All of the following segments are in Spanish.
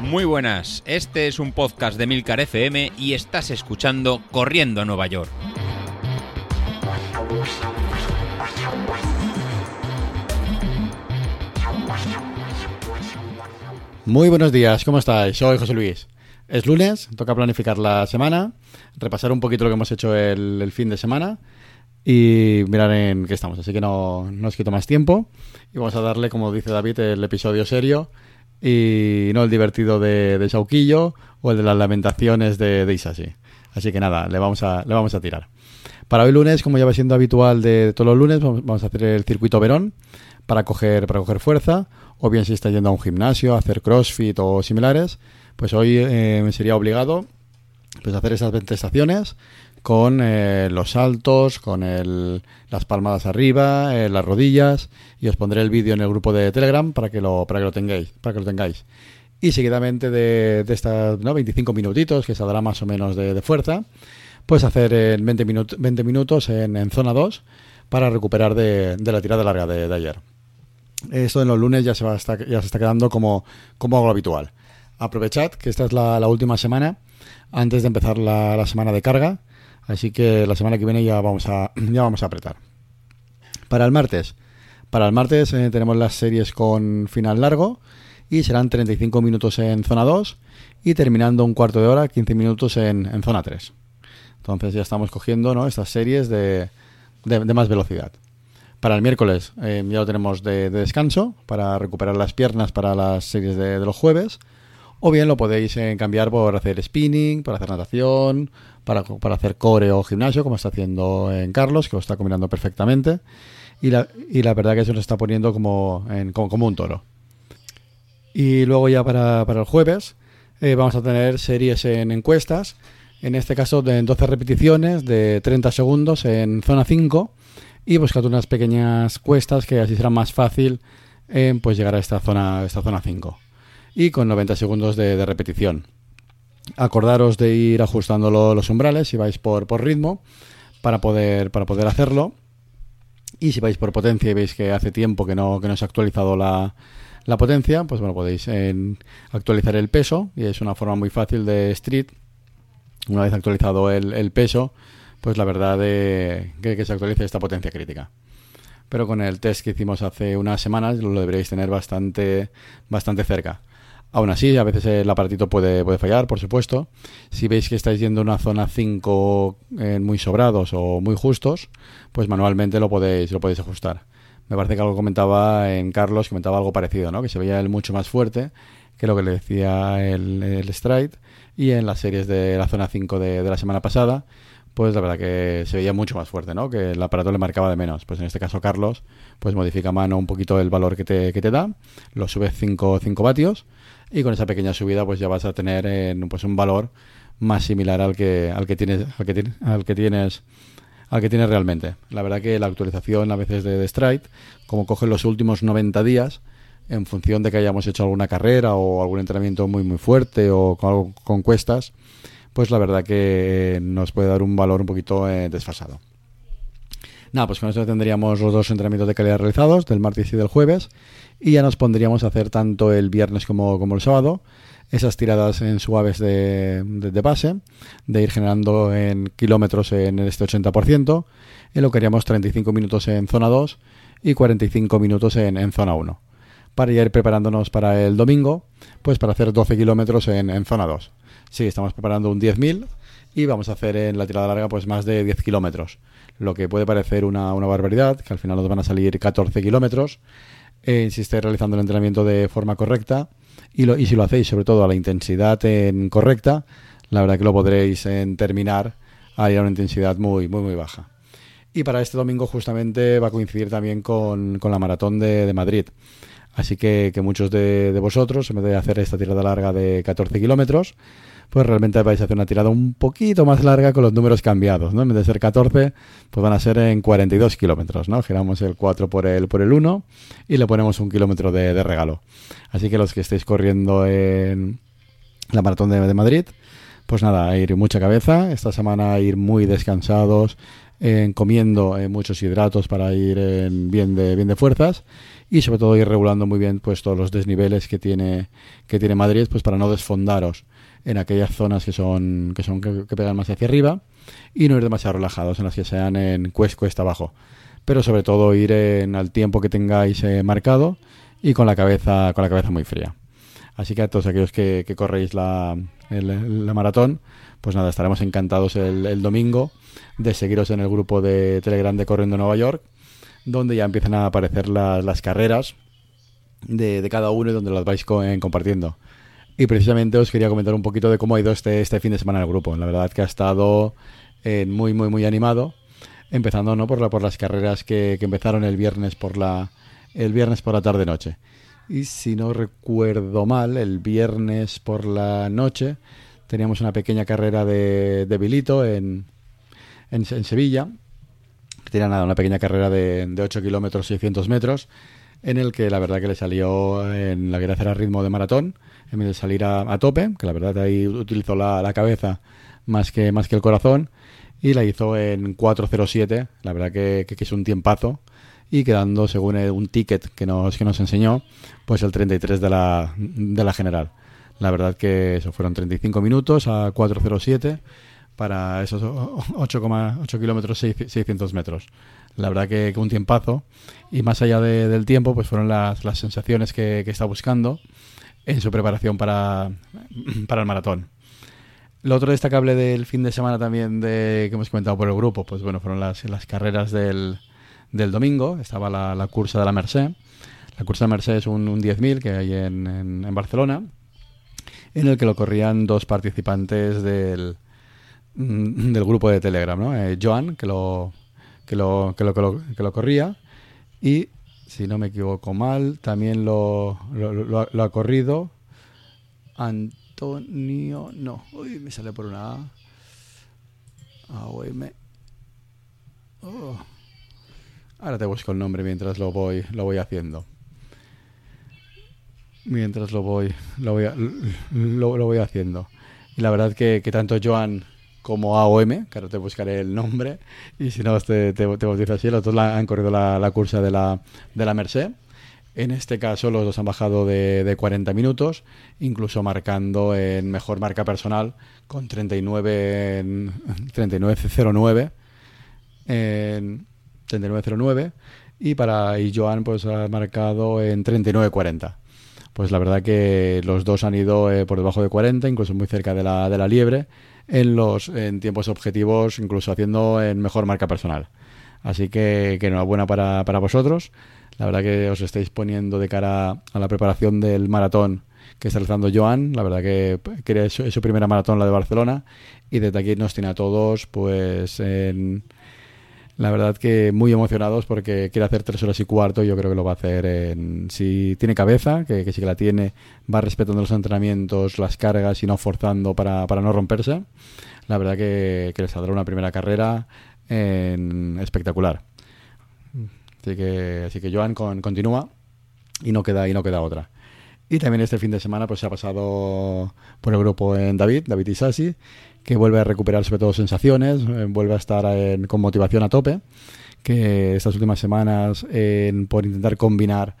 Muy buenas, este es un podcast de Milcar FM y estás escuchando Corriendo a Nueva York. Muy buenos días, ¿cómo estáis? Soy José Luis. Es lunes, toca planificar la semana, repasar un poquito lo que hemos hecho el, fin de semana y mirar en qué estamos. Así que no, no os quito más tiempo y vamos a darle, como dice David, el episodio serio y no el divertido de, de Sauquillo o el de las lamentaciones de, de Isasi. Así que nada, le vamos a, le vamos a tirar. Para hoy lunes, como ya va siendo habitual de todos los lunes, vamos a hacer el circuito Verón para coger, para coger fuerza, o bien si está yendo a un gimnasio, a hacer crossfit o similares, pues hoy eh, me sería obligado pues hacer esas 20 estaciones con eh, los saltos, con el, las palmadas arriba, eh, las rodillas y os pondré el vídeo en el grupo de Telegram para que lo para que lo tengáis, para que lo tengáis. Y seguidamente de, estas ¿no? 25 minutitos que saldrá más o menos de, fuerza, pues hacer en 20, 20 minutos en, zona 2 para recuperar de, la tirada larga de, ayer. Esto en los lunes ya se, va a ya se está quedando como, como algo habitual. Aprovechad que esta es la, última semana antes de empezar la semana de carga Así que la semana que viene ya vamos a, ya vamos a apretar. Para el martes. Para el martes eh, tenemos las series con final largo y serán 35 minutos en zona 2 y terminando un cuarto de hora, 15 minutos en, zona 3. Entonces ya estamos cogiendo ¿no? estas series de, de, más velocidad. Para el miércoles eh, ya lo tenemos de, descanso para recuperar las piernas para las series de, los jueves. O bien lo podéis eh, cambiar por hacer spinning, por hacer natación, para, para hacer core o gimnasio, como está haciendo en Carlos, que lo está combinando perfectamente. Y la, y la verdad que se nos está poniendo como, en, como, un toro. Y luego ya para, para el jueves eh, vamos a tener series en encuestas. En este caso de 12 repeticiones de 30 segundos en zona 5 y buscando unas pequeñas cuestas que así será más fácil eh, pues llegar a esta zona, esta zona 5. Y con 90 segundos de, repetición acordaros de ir ajustando los umbrales si vais por, ritmo para poder, para poder hacerlo. Y si vais por potencia y veis que hace tiempo que no, que no se ha actualizado la, la potencia, pues bueno, podéis actualizar el peso y es una forma muy fácil de street. Una vez actualizado el, peso, pues la verdad que, que, se actualice esta potencia crítica. Pero con el test que hicimos hace unas semanas lo deberéis tener bastante, bastante cerca. Aún así, a veces el aparatito puede, puede fallar, por supuesto. Si veis que estáis yendo a una zona 5 eh, muy sobrados o muy justos, pues manualmente lo podéis, lo podéis ajustar. Me parece que algo comentaba en Carlos, comentaba algo parecido, ¿no? Que se veía él mucho más fuerte que lo que le decía el, el Stride. Y en las series de la zona 5 de, de la semana pasada, pues la verdad que se veía mucho más fuerte, ¿no? Que el aparato le marcaba de menos. Pues en este caso Carlos, pues modifica a mano un poquito el valor que te, que te da, lo sube 5, 5 vatios y con esa pequeña subida pues ya vas a tener en, pues un valor más similar al que al que tienes al que, al que tienes al que tienes realmente. La verdad que la actualización a veces de, de Stride, como coge los últimos 90 días, en función de que hayamos hecho alguna carrera o algún entrenamiento muy muy fuerte o con, con cuestas, pues la verdad que nos puede dar un valor un poquito eh, desfasado. Nada, pues con eso tendríamos los dos entrenamientos de calidad realizados, del martes y del jueves, y ya nos pondríamos a hacer tanto el viernes como, el sábado esas tiradas en suaves de, de, base, de ir generando en kilómetros en este 80%, en lo que haríamos 35 minutos en zona 2 y 45 minutos en, en zona 1, para ir preparándonos para el domingo, pues para hacer 12 kilómetros en, en zona 2. Sí, estamos preparando un 10.000 y vamos a hacer en la tirada larga pues más de 10 kilómetros, lo que puede parecer una, una barbaridad, que al final nos van a salir 14 kilómetros, eh, si estáis realizando el entrenamiento de forma correcta y, lo, y si lo hacéis sobre todo a la intensidad en correcta, la verdad que lo podréis en terminar a ir a una intensidad muy, muy, muy baja. Y para este domingo justamente va a coincidir también con, con la maratón de, de, Madrid. Así que, que muchos de, de, vosotros, en vez de hacer esta tirada larga de 14 kilómetros, pues realmente vais a hacer una tirada un poquito más larga con los números cambiados, ¿no? En vez de ser 14, pues van a ser en 42 kilómetros, ¿no? Giramos el 4 por el, por el 1 y le ponemos un kilómetro de, regalo. Así que los que estéis corriendo en la maratón de, de Madrid, pues nada, ir mucha cabeza, esta semana ir muy descansados, eh, comiendo eh, muchos hidratos para ir en bien, de, bien de fuerzas y sobre todo ir regulando muy bien pues todos los desniveles que tiene que tiene Madrid pues para no desfondaros en aquellas zonas que son que son que, pegan más hacia arriba y no ir demasiado relajados en las que sean en cuesta, cuesta abajo pero sobre todo ir en al tiempo que tengáis eh, marcado y con la cabeza con la cabeza muy fría así que a todos aquellos que, que corréis la, la maratón pues nada estaremos encantados el, domingo de seguiros en el grupo de Telegram de Corriendo Nueva York donde ya empiezan a aparecer las, carreras de, de, cada uno y donde las vais compartiendo. Y precisamente os quería comentar un poquito de cómo ha ido este, este fin de semana el grupo. La verdad que ha estado eh, muy, muy, muy animado. Empezando ¿no? por, la, por las carreras que, que, empezaron el viernes por la, el viernes por la tarde-noche. Y si no recuerdo mal, el viernes por la noche teníamos una pequeña carrera de, de Bilito en, en, Sevilla, tenía nada, una pequeña carrera de, de 8 kilómetros 600 metros, en el que la verdad que le salió en la quería hacer a ritmo de maratón, en vez de salir a, a tope, que la verdad ahí utilizó la, la, cabeza más que, más que el corazón, y la hizo en 4.07, la verdad que, que, que, es un tiempazo, y quedando, según un ticket que nos, que nos enseñó, pues el 33 de la, de la general. La verdad que eso fueron 35 minutos a 4.07 para esos 8,8 kilómetros 600 metros. La verdad que, que, un tiempazo. Y más allá de, del tiempo, pues fueron las, las sensaciones que, que, está buscando en su preparación para, para el maratón. Lo otro destacable del fin de semana también de, que hemos comentado por el grupo, pues bueno, fueron las, las carreras del, del domingo. Estaba la, la, cursa de la Merced. La cursa de Merced es un, un 10.000 que hay en, en, en Barcelona, en el que lo corrían dos participantes del, Mm, del grupo de Telegram, ¿no? Eh, Joan, que lo que lo, que lo, que lo, que lo corría, y si no me equivoco mal, también lo, lo, ha corrido Antonio, no, uy, me sale por una A. AOM. Oh. Ahora te busco el nombre mientras lo voy, lo voy haciendo. Mientras lo voy, lo voy, lo voy haciendo. Y la verdad que, que tanto Joan como AOM, que ahora te buscaré el nombre, y si no te, te, te bautizo así, los dos han corrido la, cursa de la, de la Merced. En este caso los dos han bajado de, de 40 minutos, incluso marcando en mejor marca personal con 39 en 39.09 en 39.09 y para y Joan pues ha marcado en 39.40 pues la verdad que los dos han ido eh, por debajo de 40 incluso muy cerca de la, de la liebre en los en tiempos objetivos, incluso haciendo en mejor marca personal. Así que, que enhorabuena para, para vosotros. La verdad que os estáis poniendo de cara a la preparación del maratón que está realizando Joan. La verdad que, que es, su, es su primera maratón, la de Barcelona. Y desde aquí nos tiene a todos, pues, en, la verdad que muy emocionados porque quiere hacer tres horas y cuarto yo creo que lo va a hacer en, si tiene cabeza, que, que sí que la tiene, va respetando los entrenamientos, las cargas y no forzando para, para no romperse. La verdad que, que le saldrá una primera carrera en, espectacular. Así que, así que Joan con, continúa y no queda y no queda otra. Y también este fin de semana pues se ha pasado por el grupo en David, David Isasi, que vuelve a recuperar sobre todo sensaciones, eh, vuelve a estar en, con motivación a tope, que estas últimas semanas en, por intentar combinar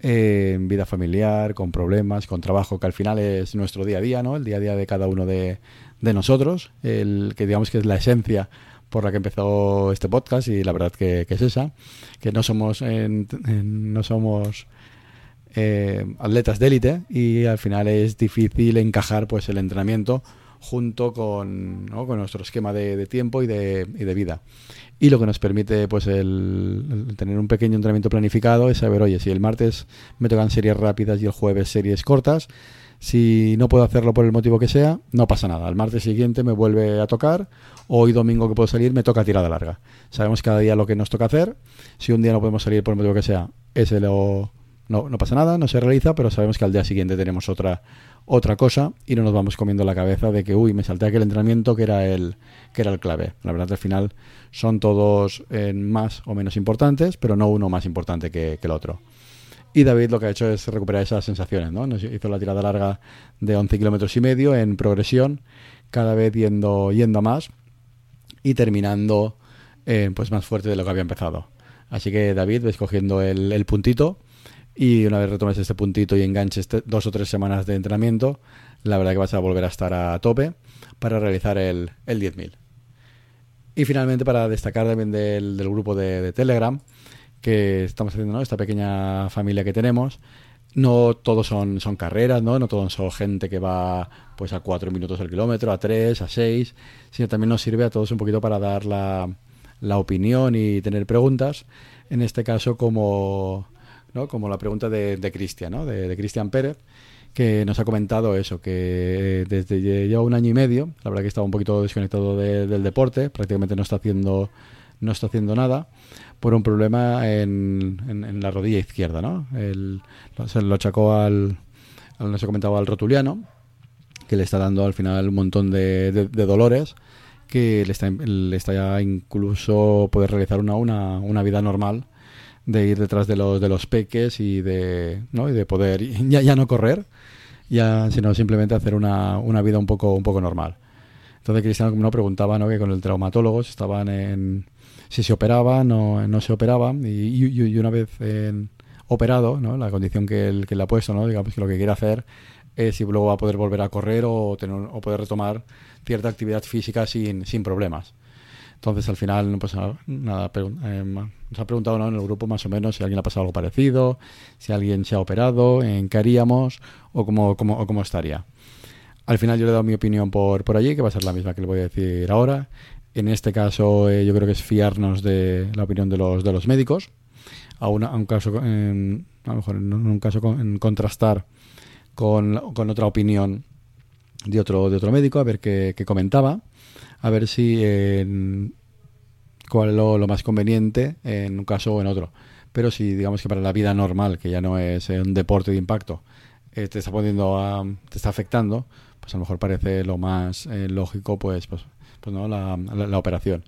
eh, vida familiar, con problemas, con trabajo, que al final es nuestro día a día, ¿no? El día a día de cada uno de, de nosotros, el que digamos que es la esencia por la que empezó este podcast y la verdad que, es esa, que no somos en, en, no somos eh, atletas de élite y al final es difícil encajar pues el entrenamiento junto con, con nuestro esquema de, tiempo y de, vida. Y lo que nos permite pues el, tener un pequeño entrenamiento planificado es saber, oye, si el martes me tocan series rápidas y el jueves series cortas, si no puedo hacerlo por el motivo que sea, no pasa nada. El martes siguiente me vuelve a tocar, hoy domingo que puedo salir me toca tirada larga. Sabemos cada día lo que nos toca hacer. Si un día no podemos salir por el motivo que sea, ese lo, no, no pasa nada, no se realiza, pero sabemos que al día siguiente tenemos otra otra cosa y no nos vamos comiendo la cabeza de que, uy, me salté aquel entrenamiento que era el, que era el clave. La verdad, al final son todos eh, más o menos importantes, pero no uno más importante que, que, el otro. Y David lo que ha hecho es recuperar esas sensaciones, ¿no? Nos hizo la tirada larga de 11 kilómetros y medio en progresión, cada vez yendo, yendo a más y terminando eh, pues más fuerte de lo que había empezado. Así que David, ves cogiendo el, el puntito Y una vez retomes este puntito y enganches dos o tres semanas de entrenamiento, la verdad que vas a volver a estar a tope para realizar el, el 10.000. Y finalmente, para destacar también del, grupo de, Telegram, que estamos haciendo esta pequeña familia que tenemos, no todos son, son carreras, ¿no? no todos son gente que va pues a 4 minutos al kilómetro, a 3, a 6, sino también nos sirve a todos un poquito para dar la, la opinión y tener preguntas. En este caso, como, ¿no? como la pregunta de, de Cristian, ¿no? de, de Cristian Pérez, que nos ha comentado eso, que desde ya un año y medio, la verdad que estaba un poquito desconectado del deporte, prácticamente no está haciendo no está haciendo nada por un problema en, en, la rodilla izquierda, ¿no? se lo achacó al, al, no se comentaba, al rotuliano, que le está dando al final un montón de, de, dolores, que le está, le está ya incluso poder realizar una, una, una vida normal de ir detrás de los de los peques y de, ¿no? y de poder ya, ya no correr, ya sino simplemente hacer una, una vida un poco un poco normal. Entonces Cristiano no preguntaba ¿no? que con el traumatólogo estaban en si se operaba, no, no se operaba y, y, una vez operado, ¿no? la condición que, él, que le ha puesto, ¿no? digamos que lo que quiere hacer es si luego va a poder volver a correr o, tener, o poder retomar cierta actividad física sin, sin problemas. Entonces al final pues nada, eh, nos ha preguntado en el grupo más o menos si alguien ha pasado algo parecido, si alguien se ha operado, en qué haríamos o cómo, cómo, o cómo estaría. Al final yo le he dado mi opinión por, por allí, que va a ser la misma que le voy a decir ahora. En este caso eh, yo creo que es fiarnos de la opinión de los, de los médicos. A, un caso, en, a lo mejor en un caso en contrastar con, con, otra opinión de otro, de otro médico, a ver qué, comentaba, a ver si cuál es lo, más conveniente en un caso o en otro. Pero si digamos que para la vida normal, que ya no es un deporte de impacto, eh, te está poniendo a, te está afectando, pues a lo mejor parece lo más eh, lógico pues, pues pues no la, la, operación.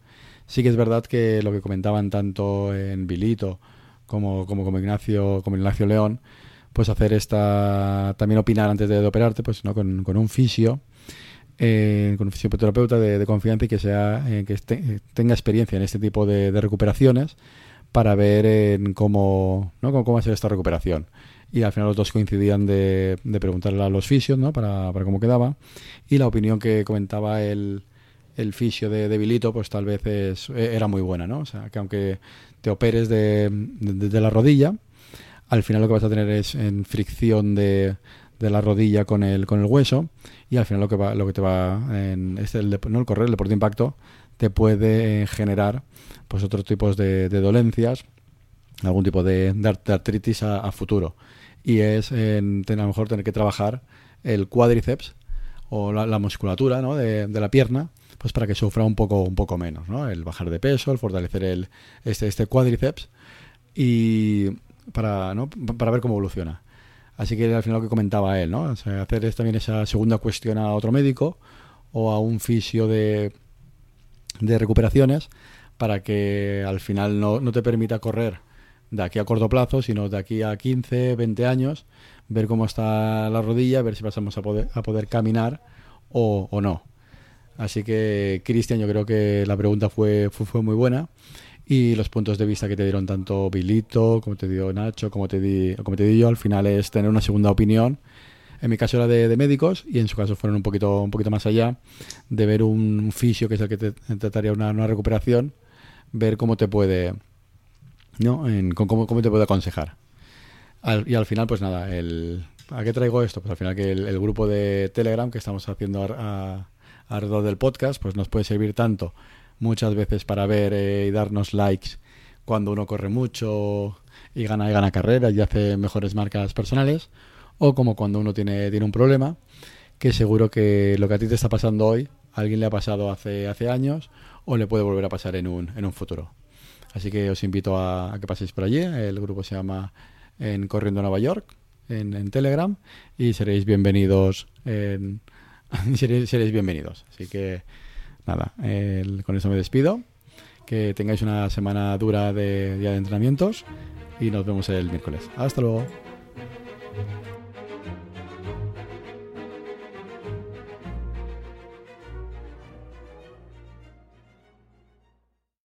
Sí que es verdad que lo que comentaban tanto en Vilito como, como, como Ignacio, como Ignacio León, pues hacer esta, también opinar antes de, operarte, pues no con, con un fisio, eh, con un fisioterapeuta de, de, confianza y que sea eh, que tenga experiencia en este tipo de, de recuperaciones para ver en cómo, ¿no? cómo, cómo va a ser esta recuperación y al final los dos coincidían de, de preguntarle a los fisios ¿no? para, para, cómo quedaba y la opinión que comentaba el, el fisio de, debilito pues tal vez es, e, era muy buena, ¿no? O sea, que aunque te operes de, de, la rodilla, al final lo que vas a tener es en fricción de, de la rodilla con el, con el hueso y al final lo que, va, lo que te va en este, el, ¿no? el correr, el deporte de impacto, te puede generar pues otros tipos de, de dolencias, algún tipo de, artritis a, futuro. Y es en, a lo mejor tener que trabajar el cuádriceps o la, musculatura ¿no? de, de, la pierna pues para que sufra un poco, un poco menos, ¿no? El bajar de peso, el fortalecer el, este, este cuádriceps y para, ¿no? para ver cómo evoluciona. Así que al final lo que comentaba él, ¿no? O sea, hacer también esa segunda cuestión a otro médico o a un fisio de, de recuperaciones para que al final no, no te permita correr de aquí a corto plazo, sino de aquí a 15, 20 años, ver cómo está la rodilla, ver si pasamos a poder, a poder caminar o, o no. Así que, Cristian, yo creo que la pregunta fue, fue, muy buena y los puntos de vista que te dieron tanto Bilito, como te dio Nacho, como te di, como te di yo, al final es tener una segunda opinión. En mi caso era de, médicos y en su caso fueron un poquito, un poquito más allá de ver un fisio que es el que te, trataría una, una recuperación, ver cómo te puede, ¿no? En, cómo, cómo, te puede aconsejar. y al final, pues nada, el, ¿a qué traigo esto? Pues al final que el, grupo de Telegram que estamos haciendo a alrededor del podcast, pues nos puede servir tanto muchas veces para ver eh, y darnos likes cuando uno corre mucho y gana y gana carreras y hace mejores marcas personales, o como cuando uno tiene, tiene un problema, que seguro que lo que a ti te está pasando hoy, a alguien le ha pasado hace, hace años o le puede volver a pasar en un, en un futuro. Así que os invito a, que paséis por allí. El grupo se llama En Corriendo Nueva York, en, Telegram, y seréis bienvenidos en seréis, bienvenidos. Así que nada, con eso me despido. Que tengáis una semana dura de día de entrenamientos y nos vemos el miércoles. Hasta luego.